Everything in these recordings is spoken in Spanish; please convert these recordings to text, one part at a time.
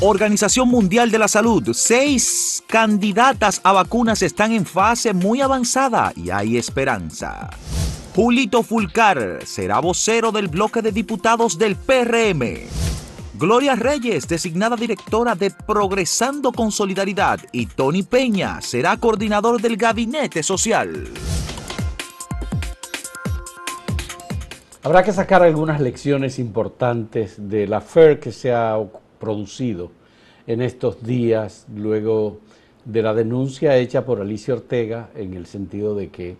Organización Mundial de la Salud, seis candidatas a vacunas están en fase muy avanzada y hay esperanza. Julito Fulcar será vocero del bloque de diputados del PRM. Gloria Reyes, designada directora de Progresando con Solidaridad, y Tony Peña será coordinador del Gabinete Social. Habrá que sacar algunas lecciones importantes de la FER que se ha producido en estos días luego de la denuncia hecha por Alicia Ortega en el sentido de que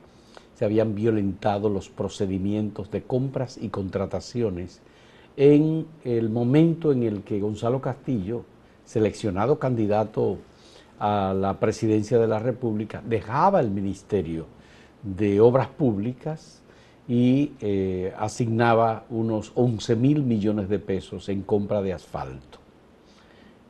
se habían violentado los procedimientos de compras y contrataciones en el momento en el que Gonzalo Castillo, seleccionado candidato a la presidencia de la República, dejaba el Ministerio de Obras Públicas y eh, asignaba unos 11 mil millones de pesos en compra de asfalto.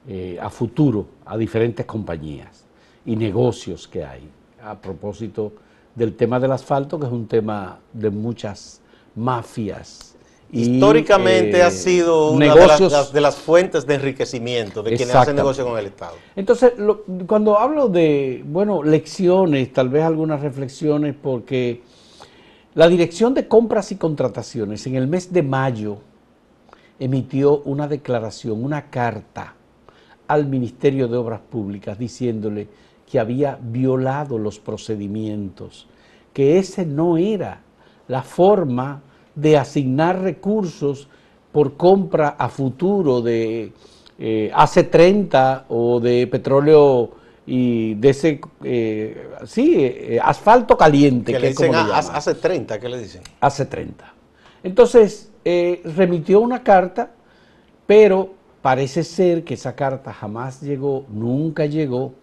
Eh, a futuro a diferentes compañías y negocios que hay. A propósito del tema del asfalto, que es un tema de muchas mafias. Históricamente ha eh, sido una de las, fuentes de enriquecimiento de quienes hacen negocio con el Estado. Entonces, cuando hablo de, bueno, lecciones, tal vez algunas reflexiones, porque la Dirección de Compras y Contrataciones en el mes de mayo emitió una declaración, una carta al Ministerio de Obras Públicas diciéndole que había violado los procedimientos, que ese no era la forma de asignar recursos por compra a futuro de eh, AC30 o de petróleo y de ese, eh, sí, eh, asfalto caliente. Que, le dicen hace 30, ¿qué le dicen? Hace 30. Entonces, remitió una carta, pero Parece ser que esa carta jamás llegó, nunca llegó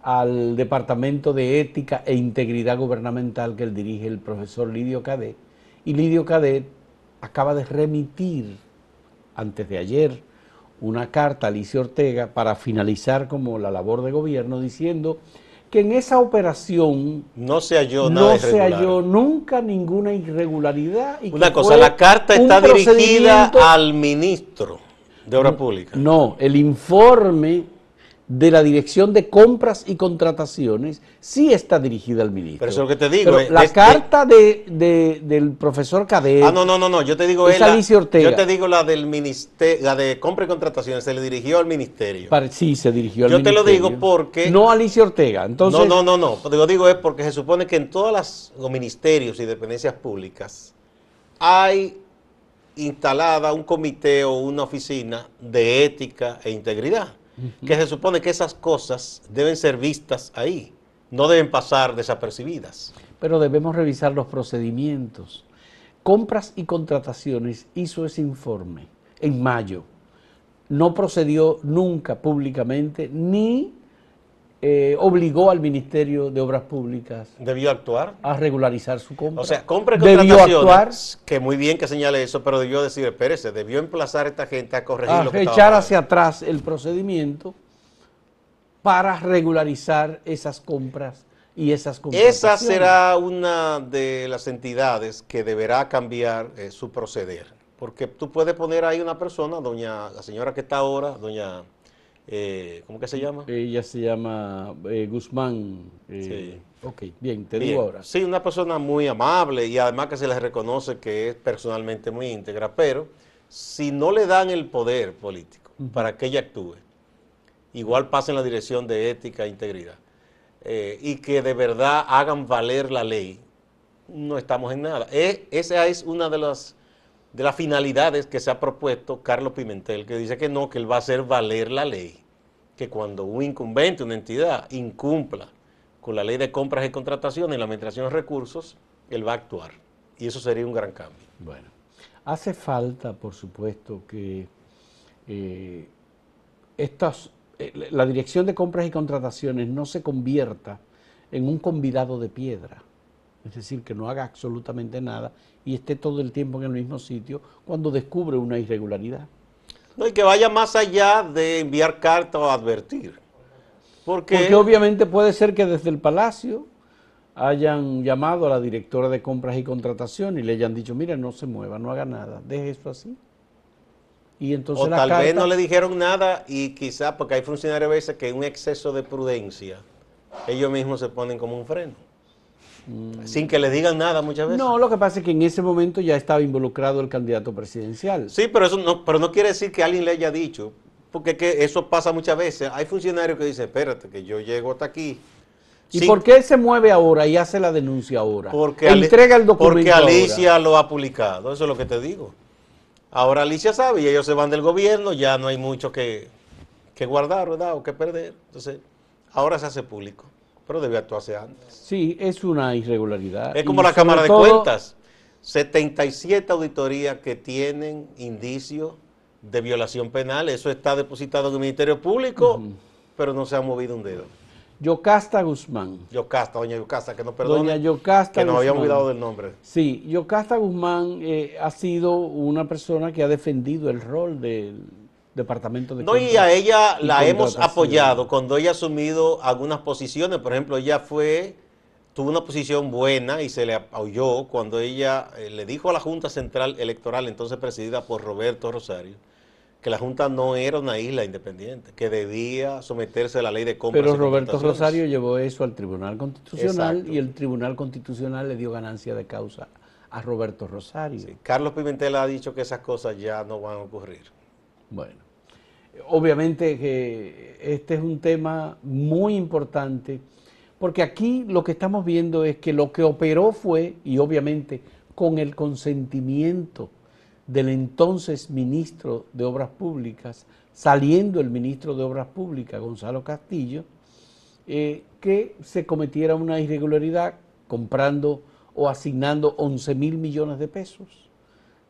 al Departamento de Ética e Integridad Gubernamental que él dirige el profesor Lidio Cadet. Y Lidio Cadet acaba de remitir, antes de ayer, una carta a Alicia Ortega para finalizar como la labor de gobierno diciendo que en esa operación no se halló no se halló nunca ninguna irregularidad. Y una cosa, la carta está dirigida al ministro de obra pública. No, el informe de la Dirección de Compras y Contrataciones sí está dirigida al ministro. Pero eso es lo que te digo. la carta de, del profesor Cadet. Ah, no, no, no, no. Yo te digo es Alicia Ortega. Yo te digo la del ministerio, la de compra y contrataciones, se le dirigió al ministerio. sí, se dirigió al yo ministerio. Yo te lo digo porque. No a Alicia Ortega. Entonces. No, no, no, no. Lo digo es porque se supone que en todos los ministerios y dependencias públicas hay instalada un comité o una oficina de ética e integridad, que se supone que esas cosas deben ser vistas ahí, no deben pasar desapercibidas. Pero debemos revisar los procedimientos. Compras y contrataciones hizo ese informe en mayo. No procedió nunca públicamente ni eh, obligó al Ministerio de Obras Públicas. ¿Debió actuar? A regularizar su compra. O sea, compra y debió actuar, que muy bien que señale eso, pero debió decir, espérese, debió emplazar a esta gente a corregir lo que echar hacia atrás el procedimiento para regularizar esas compras y esas Esa será una de las entidades que deberá cambiar eh, su proceder, porque tú puedes poner ahí una persona, doña, la señora que está ahora, doña eh, ¿cómo que se llama? Ella se llama eh, Guzmán. Eh, sí. Ok, bien, te digo ahora. Sí, una persona muy amable y además que se le reconoce que es personalmente muy íntegra, pero si no le dan el poder político para que ella actúe, igual pasa en la dirección de ética e integridad, y que de verdad hagan valer la ley, no estamos en nada. esa es una de las de las finalidades que se ha propuesto Carlos Pimentel, que dice que no, que él va a hacer valer la ley, que cuando un incumbente, una entidad, incumpla con la ley de compras y contrataciones y la administración de recursos, él va a actuar. Y eso sería un gran cambio. Bueno, hace falta, por supuesto, que eh, estas, eh, la dirección de compras y contrataciones no se convierta en un convidado de piedra es decir, que no haga absolutamente nada y esté todo el tiempo en el mismo sitio cuando descubre una irregularidad. No, y que vaya más allá de enviar carta o advertir. Porque, Porque obviamente puede ser que desde el Palacio hayan llamado a la directora de compras y contratación y le hayan dicho, mira, no se mueva, no haga nada, deje esto así. Y entonces o la tal vez no le dijeron nada y quizá porque hay funcionarios a veces que un exceso de prudencia, ellos mismos se ponen como un freno. Sin que le digan nada muchas veces. Mm. No, lo que pasa es que en ese momento ya estaba involucrado el candidato presidencial. Sí, pero eso no, pero no quiere decir que alguien le haya dicho, porque que eso pasa muchas veces. Hay funcionarios que dicen, espérate, que yo llego hasta aquí. ¿Y sin- por qué él se mueve ahora y hace la denuncia ahora? Porque, Ali- Entrega el documento porque ahora. Alicia lo ha publicado, eso es lo que te digo. Ahora Alicia sabe y ellos se van del gobierno, ya no hay mucho que, que guardar, ¿verdad? O que perder. Entonces, ahora se hace público, pero debió actuarse antes. Sí, es una irregularidad. Es como Y la Cámara de todo- Cuentas. 77 auditorías que tienen indicios de violación penal. Eso está depositado en el Ministerio Público, pero no se ha movido un dedo. Yocasta Guzmán. Yocasta, doña Yocasta, que no perdone. Doña Yocasta que nos habíamos olvidado del nombre. Sí, Yocasta Guzmán eh, ha sido una persona que ha defendido el rol del Departamento de No, y a ella la hemos apoyado cuando ella ha asumido algunas posiciones. Por ejemplo, ella fue, tuvo una posición buena y se le apoyó cuando ella eh, le dijo a la Junta Central Electoral, entonces presidida por Roberto Rosario, que la Junta no era una isla independiente, que debía someterse a la ley de compras Pero y Roberto. Rosario llevó eso al Tribunal Constitucional Exacto. y el Tribunal Constitucional le dio ganancia de causa a Roberto Rosario. Sí, Carlos Pimentel ha dicho que esas cosas ya no van a ocurrir. Bueno, obviamente que este es un tema muy importante, porque aquí lo que estamos viendo es que lo que operó fue, y obviamente con el consentimiento del entonces ministro de Obras Públicas, saliendo el ministro de Obras Públicas, Gonzalo Castillo, eh, que se cometiera una irregularidad comprando o asignando 11 mil millones de pesos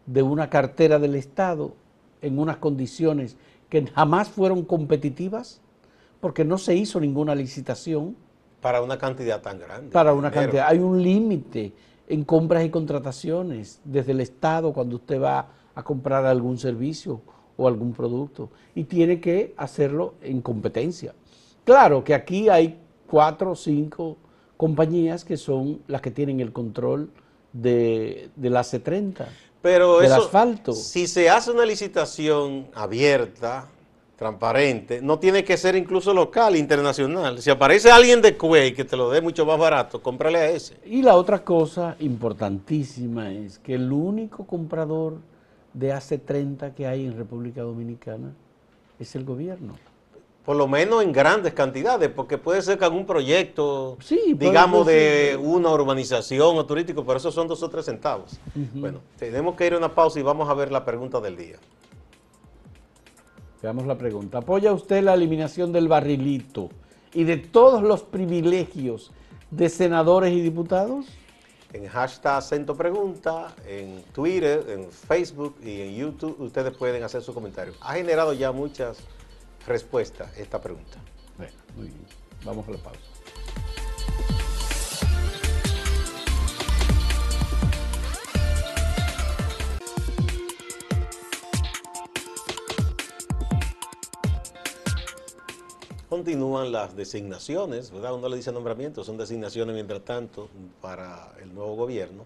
de una cartera del Estado en unas condiciones que jamás fueron competitivas, porque no se hizo ninguna licitación Para una cantidad tan grande. para una dinero. cantidad. Hay un límite en compras y contrataciones desde el Estado cuando usted va a comprar algún servicio o algún producto y tiene que hacerlo en competencia. Claro que aquí hay cuatro o cinco compañías que son las que tienen el control de, de la C30. Pero del eso, asfalto. si se hace una licitación abierta, transparente, no tiene que ser incluso local, internacional. Si aparece alguien de Kuwait que te lo dé mucho más barato, cómprale a ese. Y la otra cosa importantísima es que el único comprador de AC30 que hay en República Dominicana es el gobierno. Por lo menos en grandes cantidades, porque puede ser que algún proyecto, Sí, digamos, de sí. una urbanización o turístico, pero eso son dos o tres centavos. Bueno, tenemos que ir a una pausa y vamos a ver la pregunta del día. Veamos la pregunta. ¿Apoya usted la eliminación del barrilito y de todos los privilegios de senadores y diputados? En hashtag acento pregunta, en Twitter, en Facebook y en YouTube, ustedes pueden hacer su comentario. Ha generado ya muchas respuestas esta pregunta. Bueno, muy bien. Vamos a la pausa. Continúan las designaciones, ¿verdad? Uno le dice nombramientos, son designaciones mientras tanto para el nuevo gobierno.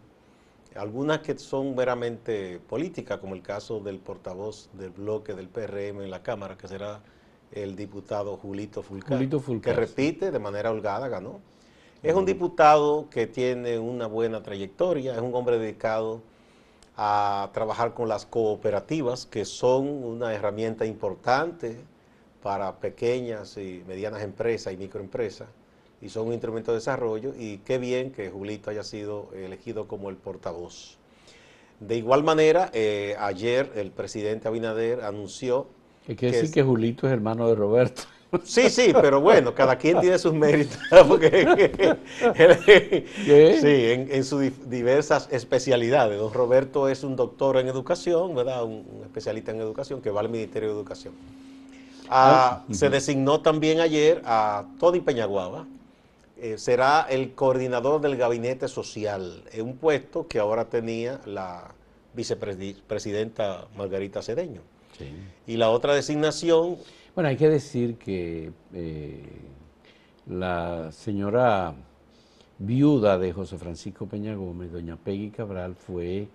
Algunas que son meramente políticas, como el caso del portavoz del bloque del PRM en la Cámara, que será el diputado Julito Fulcar, Julito Fulcar, que repite de manera holgada, ganó. Es un diputado que tiene una buena trayectoria, es un hombre dedicado a trabajar con las cooperativas, que son una herramienta importante para pequeñas y medianas empresas y microempresas, y son un instrumento de desarrollo, y qué bien que Julito haya sido elegido como el portavoz. De igual manera, eh, ayer el presidente Abinader anunció... Hay que que decir es- que Julito es hermano de Roberto. Sí, sí, pero bueno, cada quien tiene sus méritos. Porque, Sí, en, en sus diversas especialidades. Don Roberto es un doctor en educación, ¿verdad? Un, un especialista en educación que va al Ministerio de Educación. Ah, Se designó también ayer a Tony Peñaguaba. eh, será el coordinador del gabinete social, en un puesto que ahora tenía la vicepresidenta Margarita Cedeño. Y la otra designación Bueno, hay que decir que eh, la señora viuda de José Francisco Peña Gómez, doña Peggy Cabral, fue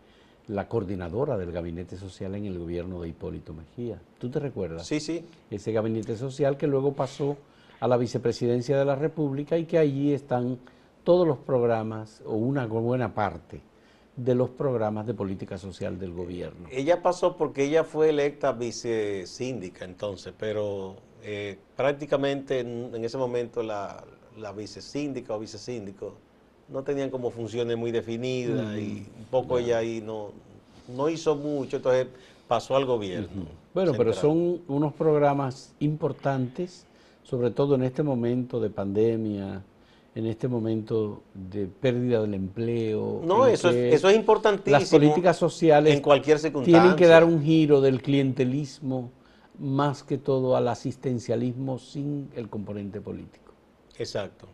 la coordinadora del gabinete social en el gobierno de Hipólito Mejía. ¿Tú te recuerdas? Sí, sí. Ese gabinete social que luego pasó a la vicepresidencia de la República y que allí están todos los programas o una buena parte de los programas de política social del gobierno. Ella pasó porque ella fue electa vicesíndica entonces, pero eh, prácticamente en, ese momento la, la vicesíndica o vicesíndico no tenían como funciones muy definidas y un poco ella ahí no, no hizo mucho, entonces pasó al gobierno. Bueno, pero son unos programas importantes, sobre todo en este momento de pandemia, en este momento de pérdida del empleo. No, eso es, eso es importantísimo. Las políticas sociales en cualquier circunstancia. tienen que dar un giro del clientelismo más que todo al asistencialismo sin el componente político. Exacto.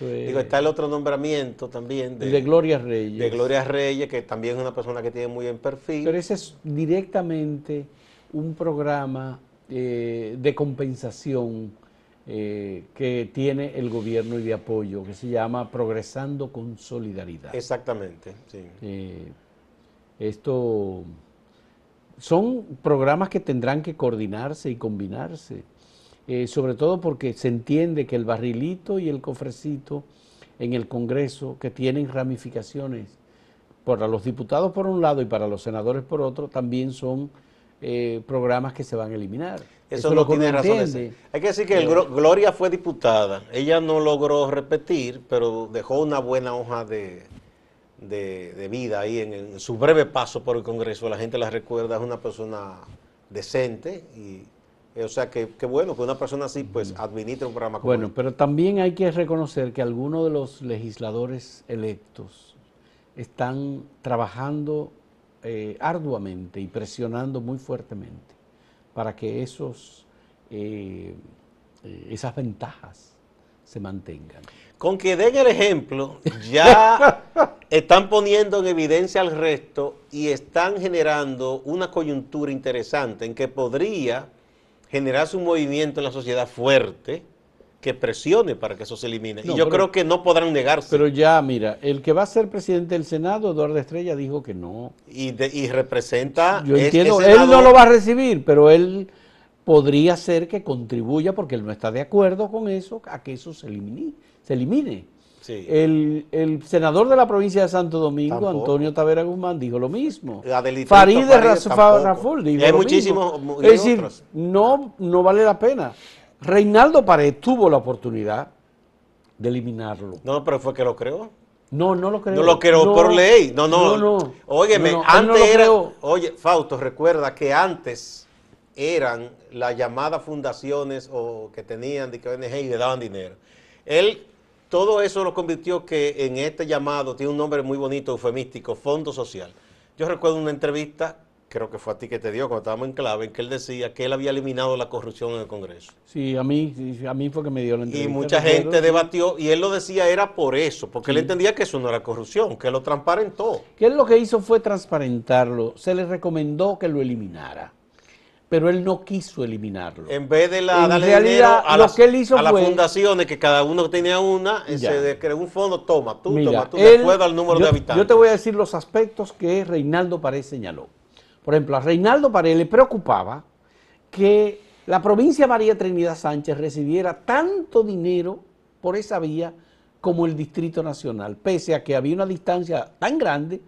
Digo, está el otro nombramiento también de, de, Gloria Reyes. De Gloria Reyes, que también es una persona que tiene muy buen perfil. Pero ese es directamente un programa eh, de compensación eh, que tiene el gobierno y de apoyo, que se llama Progresando con Solidaridad. Exactamente, sí. Eh, esto son programas que tendrán que coordinarse y combinarse eh, sobre todo porque se entiende que el barrilito y el cofrecito en el Congreso, que tienen ramificaciones para los diputados por un lado y para los senadores por otro, también son eh, programas que se van a eliminar. Eso, no tiene razón. Hay que decir que eh, Gloria fue diputada. Ella no logró repetir, pero dejó una buena hoja de, de, vida ahí en, en, su breve paso por el Congreso. La gente la recuerda, es una persona decente y o sea, que, bueno que una persona así pues administre un programa como Bueno, pero también hay que reconocer que algunos de los legisladores electos están trabajando eh, arduamente y presionando muy fuertemente para que esos, eh, eh, esas ventajas se mantengan. Con que den el ejemplo, ya están poniendo en evidencia al resto y están generando una coyuntura interesante en que podría generarse un movimiento en la sociedad fuerte que presione para que eso se elimine. y yo creo que no podrán negarse. Pero ya, mira, el que va a ser presidente del Senado, Eduardo Estrella, dijo que no. Y, y representa... Yo entiendo, él no lo va a recibir, pero él podría ser que contribuya, porque él no está de acuerdo con eso, a que eso se elimine. Se elimine. El, senador de la provincia de Santo Domingo, Antonio Tavera Guzmán, dijo lo mismo. Farid Raful dijo hay lo mismo. Es decir, no, no vale la pena. Reinaldo Pared tuvo la oportunidad de eliminarlo. No, pero fue que lo creó. No, no lo creó. No lo creó por ley. No, no. no, Óyeme, antes era. Oye, Fausto, recuerda que antes eran las llamadas fundaciones o que tenían de que ONG y le daban dinero. Él todo eso lo convirtió que en este llamado, tiene un nombre muy bonito, eufemístico, Fondo Social. Yo recuerdo una entrevista, creo que fue a ti que te dio cuando estábamos en clave, en que él decía que él había eliminado la corrupción en el Congreso. Sí, a mí, a mí fue que me dio la entrevista. Y mucha gente debatió, y él lo decía era por eso, porque él entendía que eso no era corrupción, que lo transparentó. Que él lo que hizo fue transparentarlo, se le recomendó que lo eliminara pero él no quiso eliminarlo. En vez de la, darle realidad, a, las, que él hizo a las fundaciones, que cada uno tenía una, se creó un fondo, toma, tú, toma, tú, de acuerdo al número de habitantes. Yo te voy a decir los aspectos que Reinaldo Pared señaló. Por ejemplo, a Reinaldo Pared le preocupaba que la provincia María Trinidad Sánchez recibiera tanto dinero por esa vía como el Distrito Nacional, pese a que había una distancia tan grande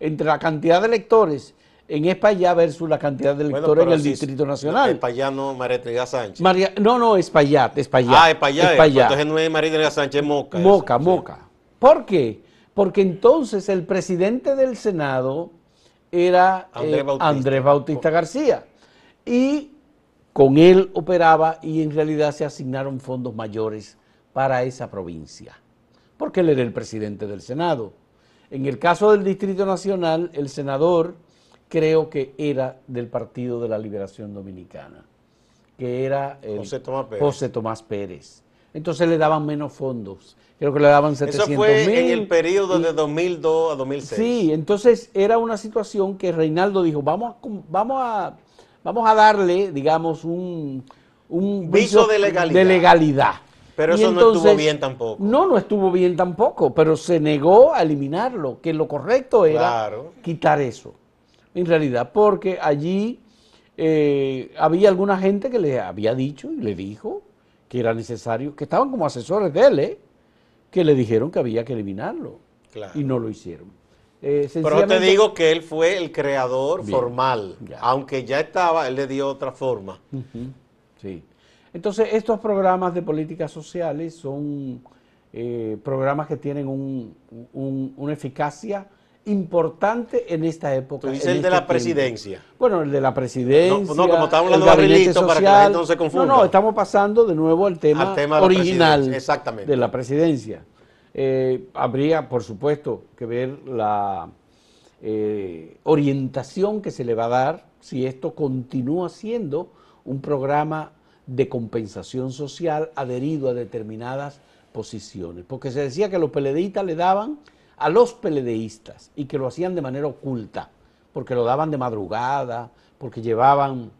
entre la cantidad de electores en España versus la cantidad de electores en el Distrito Nacional. España no María Trinidad Sánchez. no, no, Espaillat, Espaillat. Ah, Espaillat, pues entonces no es María Trinidad Sánchez, es Moca. Moca, Moca. ¿Por qué? Porque entonces el presidente del Senado era Andrés, eh, Bautista. García. Y con él operaba y en realidad se asignaron fondos mayores para esa provincia. Porque él era el presidente del Senado. En el caso del Distrito Nacional, el senador creo que era del Partido de la Liberación Dominicana, que era José, Tomás Pérez. Entonces le daban menos fondos. Creo que le daban 700 Eso fue en el periodo de 2002 a 2006. Sí, entonces era una situación que Reinaldo dijo, vamos a, vamos a, vamos a darle, digamos, un, un viso de legalidad. Pero eso no estuvo bien tampoco. No, no estuvo bien tampoco, pero se negó a eliminarlo, que lo correcto era quitar eso. en realidad, porque allí eh, había alguna gente que le había dicho y le dijo que era necesario, que estaban como asesores de él, ¿eh? que le dijeron que había que eliminarlo. Y no lo hicieron. Eh, Pero te digo que él fue el creador formal, aunque ya estaba, él le dio otra forma. Sí. Entonces, estos programas de políticas sociales son eh, programas que tienen una eficacia importante en esta época. Tú dices el de la presidencia. Bueno, el de la presidencia. No, no como estamos hablando de para que la gente no se confunda. No, no, estamos pasando de nuevo al tema, original de la presidencia. Eh, habría, por supuesto, que ver la eh, orientación que se le va a dar si esto continúa siendo un programa de compensación social adherido a determinadas posiciones. Porque se decía que los peledeístas le daban a los peledeístas y que lo hacían de manera oculta, porque lo daban de madrugada, porque llevaban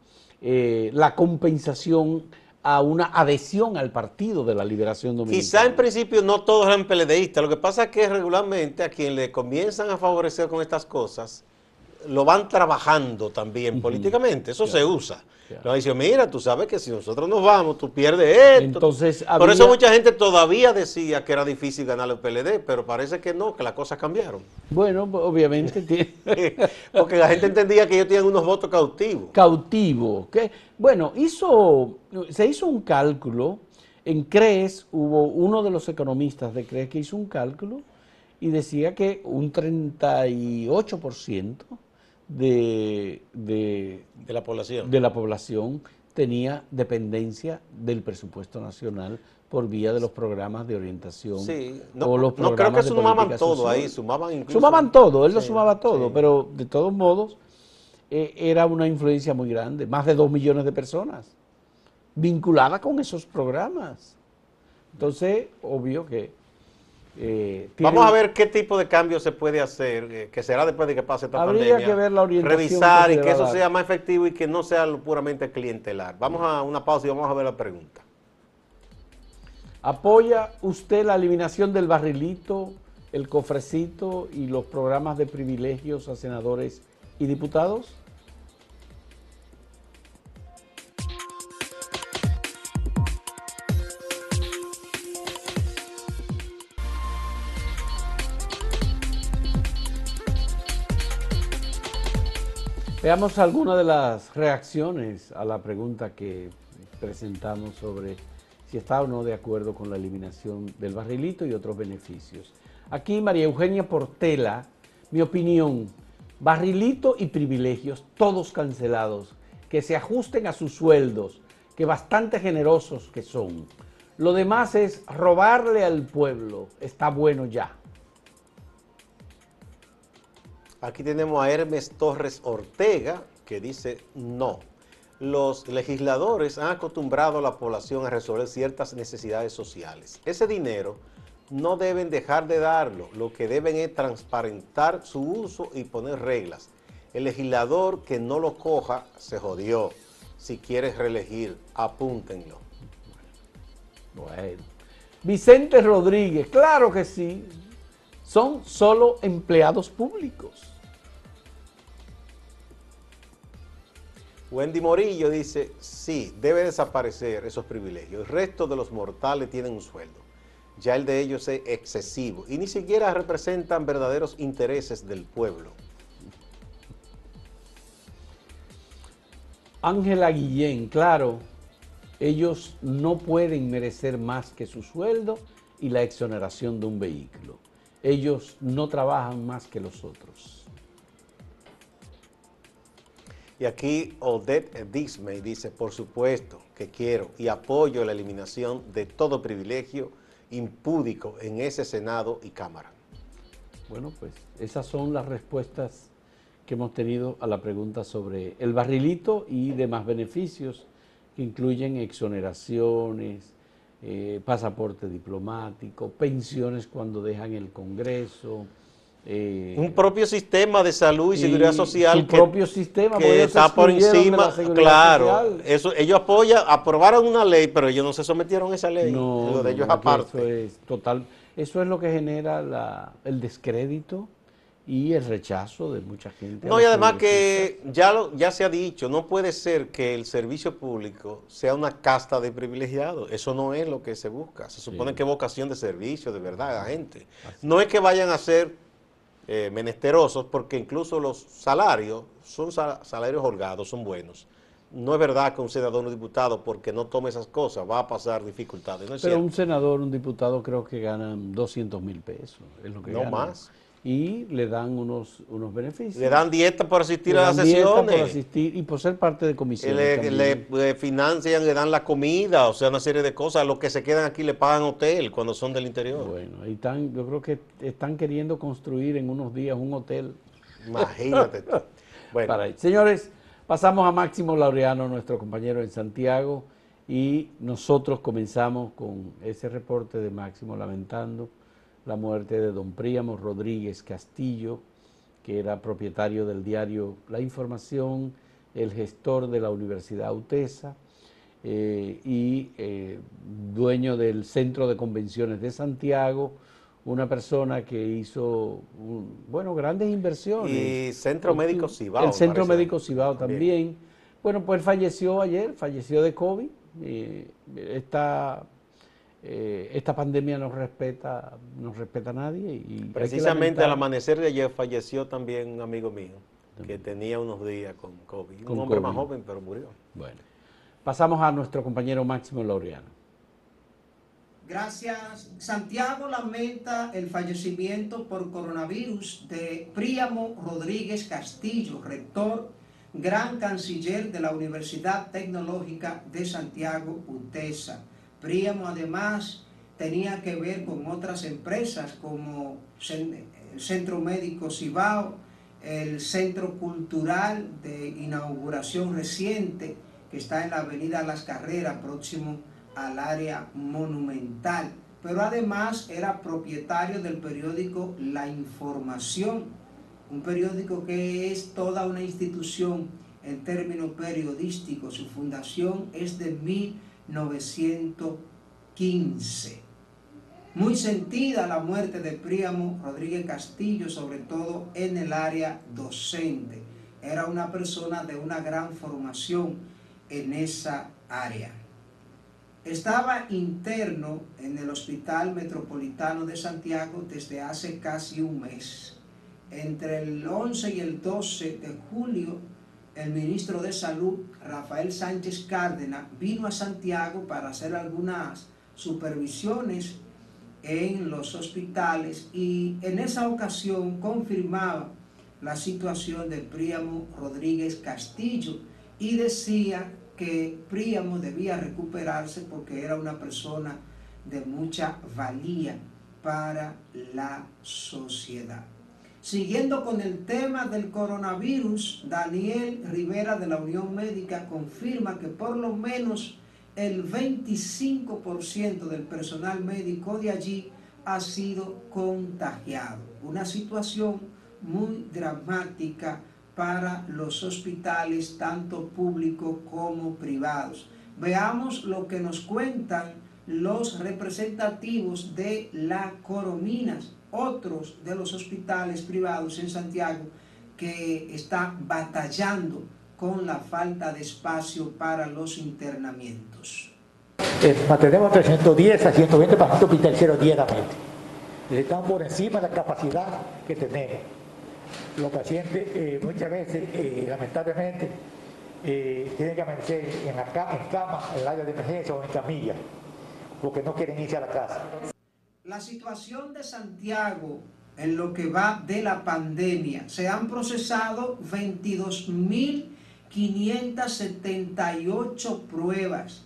eh, la compensación a una adhesión al Partido de la Liberación Dominicana. Quizá en principio no todos eran peledeístas, lo que pasa es que regularmente a quien le comienzan a favorecer con estas cosas, lo van trabajando también políticamente, eso se usa. Nos dice, mira, tú sabes que si nosotros nos vamos, tú pierdes esto. Entonces, Por eso mucha gente todavía decía que era difícil ganar el PLD, pero parece que no, que las cosas cambiaron. Bueno, obviamente. Porque la gente entendía que ellos tenían unos votos cautivos. Cautivos. Bueno, hizo, se hizo un cálculo, en CRES hubo uno de los economistas de CRES que hizo un cálculo y decía que un 38% de, de, la población. de la población tenía dependencia del presupuesto nacional por vía de los programas de orientación. Sí, no, los no creo que sumaban todo ahí, sumaban incluso. Sumaban todo, él lo sumaba todo, pero de todos modos eh, era una influencia muy grande, más de dos millones de personas vinculadas con esos programas. Entonces, obvio que eh, Vamos a ver qué tipo de cambio se puede hacer, eh, que será después de que pase esta Habría que ver la orientación Revisar y que eso sea más efectivo y que no sea puramente clientelar. Vamos a una pausa y vamos a ver la pregunta. ¿Apoya usted la eliminación del barrilito, el cofrecito y los programas de privilegios a senadores y diputados? Veamos algunas de las reacciones a la pregunta que presentamos sobre si está o no de acuerdo con la eliminación del barrilito y otros beneficios. Aquí María Eugenia Portela, mi opinión, barrilito y privilegios, todos cancelados, que se ajusten a sus sueldos, que bastante generosos que son. Lo demás es robarle al pueblo, está bueno ya. Aquí tenemos a Hermes Torres Ortega que dice no. Los legisladores han acostumbrado a la población a resolver ciertas necesidades sociales. Ese dinero no deben dejar de darlo. Lo que deben es transparentar su uso y poner reglas. El legislador que no lo coja se jodió. Si quieres reelegir, apúntenlo. Bueno. Vicente Rodríguez, claro que sí. Son solo empleados públicos. Wendy Morillo dice, sí, debe desaparecer esos privilegios. El resto de los mortales tienen un sueldo. Ya el de ellos es excesivo y ni siquiera representan verdaderos intereses del pueblo. Ángela Guillén, claro, ellos no pueden merecer más que su sueldo y la exoneración de un vehículo. Ellos no trabajan más que los otros. Y aquí Odette Dismay dice, por supuesto que quiero y apoyo la eliminación de todo privilegio impúdico en ese Senado y Cámara. Bueno, pues esas son las respuestas que hemos tenido a la pregunta sobre el barrilito y demás beneficios que incluyen exoneraciones, eh, pasaporte diplomático, pensiones cuando dejan el Congreso, eh, un propio sistema de salud y, seguridad social. Un propio sistema que está por encima. claro, eso ellos apoyan, aprobaron una ley, pero ellos no se sometieron a esa ley. No, de ellos aparte. Eso es total. Eso es lo que genera el descrédito y el rechazo de mucha gente. No, y además que ya, lo, ya se ha dicho, no puede ser que el servicio público sea una casta de privilegiados. Eso no es lo que se busca. Se supone que es vocación de servicio, de verdad, a la gente. No es que vayan a ser eh, menesterosos, porque incluso los salarios son salarios holgados, son buenos. No es verdad que un senador o un diputado, porque no tome esas cosas, va a pasar dificultades. Pero un senador, un diputado creo que ganan 200 mil pesos. Es lo que no más y le dan unos, unos beneficios. Le dan dieta por asistir a las sesiones. por asistir y por ser parte de comisión. Le, le, financian, le dan la comida, o sea, una serie de cosas. Los que se quedan aquí le pagan hotel cuando son del interior. Bueno, ahí están, yo creo que están queriendo construir en unos días un hotel. Imagínate. bueno. Señores, pasamos a Máximo Laureano, nuestro compañero en Santiago, y nosotros comenzamos con ese reporte de Máximo lamentando la muerte de don Príamo Rodríguez Castillo, que era propietario del diario La Información, el gestor de la Universidad UTESA eh, y eh, dueño del Centro de Convenciones de Santiago, una persona que hizo, bueno, grandes inversiones. Y Centro Médico Cibao. El Centro Médico Cibao también. Bueno, pues falleció ayer, falleció de COVID. Eh, está eh, esta pandemia no respeta, no respeta a nadie. Y Precisamente al amanecer de ayer falleció también un amigo mío que tenía unos días con COVID. un hombre más joven, pero murió. Bueno, pasamos a nuestro compañero Máximo Laureano. Gracias. Santiago lamenta el fallecimiento por coronavirus de Príamo Rodríguez Castillo, rector, gran canciller de la Universidad Tecnológica de Santiago, UTESA Príamo además tenía que ver con otras empresas como el Centro Médico Cibao, el Centro Cultural de inauguración reciente que está en la Avenida Las Carreras, próximo al área monumental. Pero además era propietario del periódico La Información, un periódico que es toda una institución en términos periodísticos. Su fundación es de 1915. Muy sentida la muerte de Príamo Rodríguez Castillo, sobre todo en el área docente. Era una persona de una gran formación en esa área. Estaba interno en el Hospital Metropolitano de Santiago desde hace casi un mes. Entre el 11 y el 12 de julio el ministro de Salud, Rafael Sánchez Cárdenas, vino a Santiago para hacer algunas supervisiones en los hospitales y en esa ocasión confirmaba la situación de Príamo Rodríguez Castillo y decía que Príamo debía recuperarse porque era una persona de mucha valía para la sociedad. Siguiendo con el tema del coronavirus, Daniel Rivera de la Unión Médica confirma que por lo menos el 25% del personal médico de allí ha sido contagiado. Una situación muy dramática para los hospitales, tanto públicos como privados. Veamos lo que nos cuentan los representativos de la Corominas otros de los hospitales privados en Santiago que están batallando con la falta de espacio para los internamientos. Eh, mantenemos 310 a 120 pacientes hospitalarios diariamente. Estamos por encima de la capacidad que tenemos. Los pacientes eh, muchas veces, eh, lamentablemente, tienen que amanecer en, la en cama, en el área de emergencia o en camilla, porque no quieren irse a la casa. La situación de Santiago en lo que va de la pandemia, se han procesado 22.578 pruebas.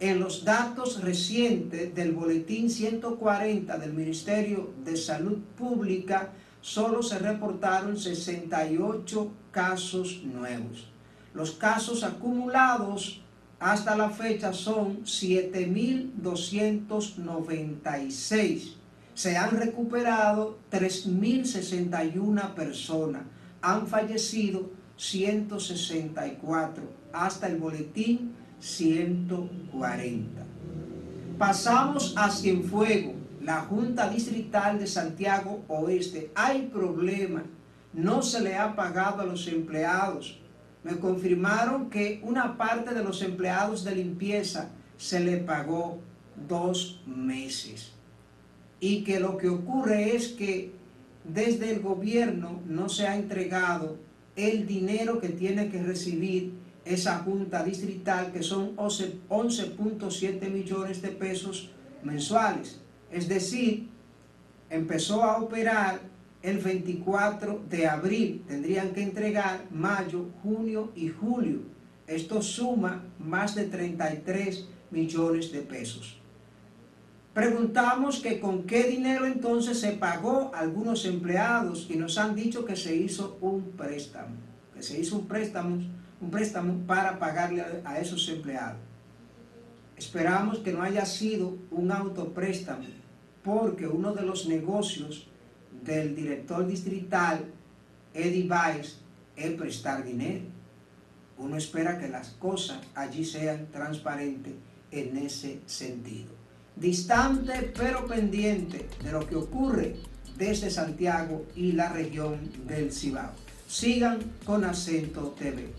En los datos recientes del Boletín 140 del Ministerio de Salud Pública, solo se reportaron 68 casos nuevos. Los casos acumulados hasta la fecha son 7.296. Se han recuperado 3.061 personas. Han fallecido 164. Hasta el boletín 140. Pasamos a Cienfuego, la Junta Distrital de Santiago Oeste. Hay problema no se le ha pagado a los empleados. Me confirmaron que una parte de los empleados de limpieza se le pagó dos meses. Y que lo que ocurre es que desde el gobierno no se ha entregado el dinero que tiene que recibir esa junta distrital, que son 11.7 millones de pesos mensuales. Es decir, empezó a operar el 24 de abril. Tendrían que entregar mayo, junio y julio. Esto suma más de 33 millones de pesos. Preguntamos que con qué dinero entonces se pagó a algunos empleados y nos han dicho que se hizo un préstamo, que se hizo un préstamo, un préstamo para pagarle a esos empleados. Esperamos que no haya sido un autopréstamo, porque uno de los negocios del director distrital, Eddie Weiss, es prestar dinero. Uno espera que las cosas allí sean transparentes en ese sentido distante pero pendiente de lo que ocurre desde Santiago y la región del Cibao. Sigan con Acento TV.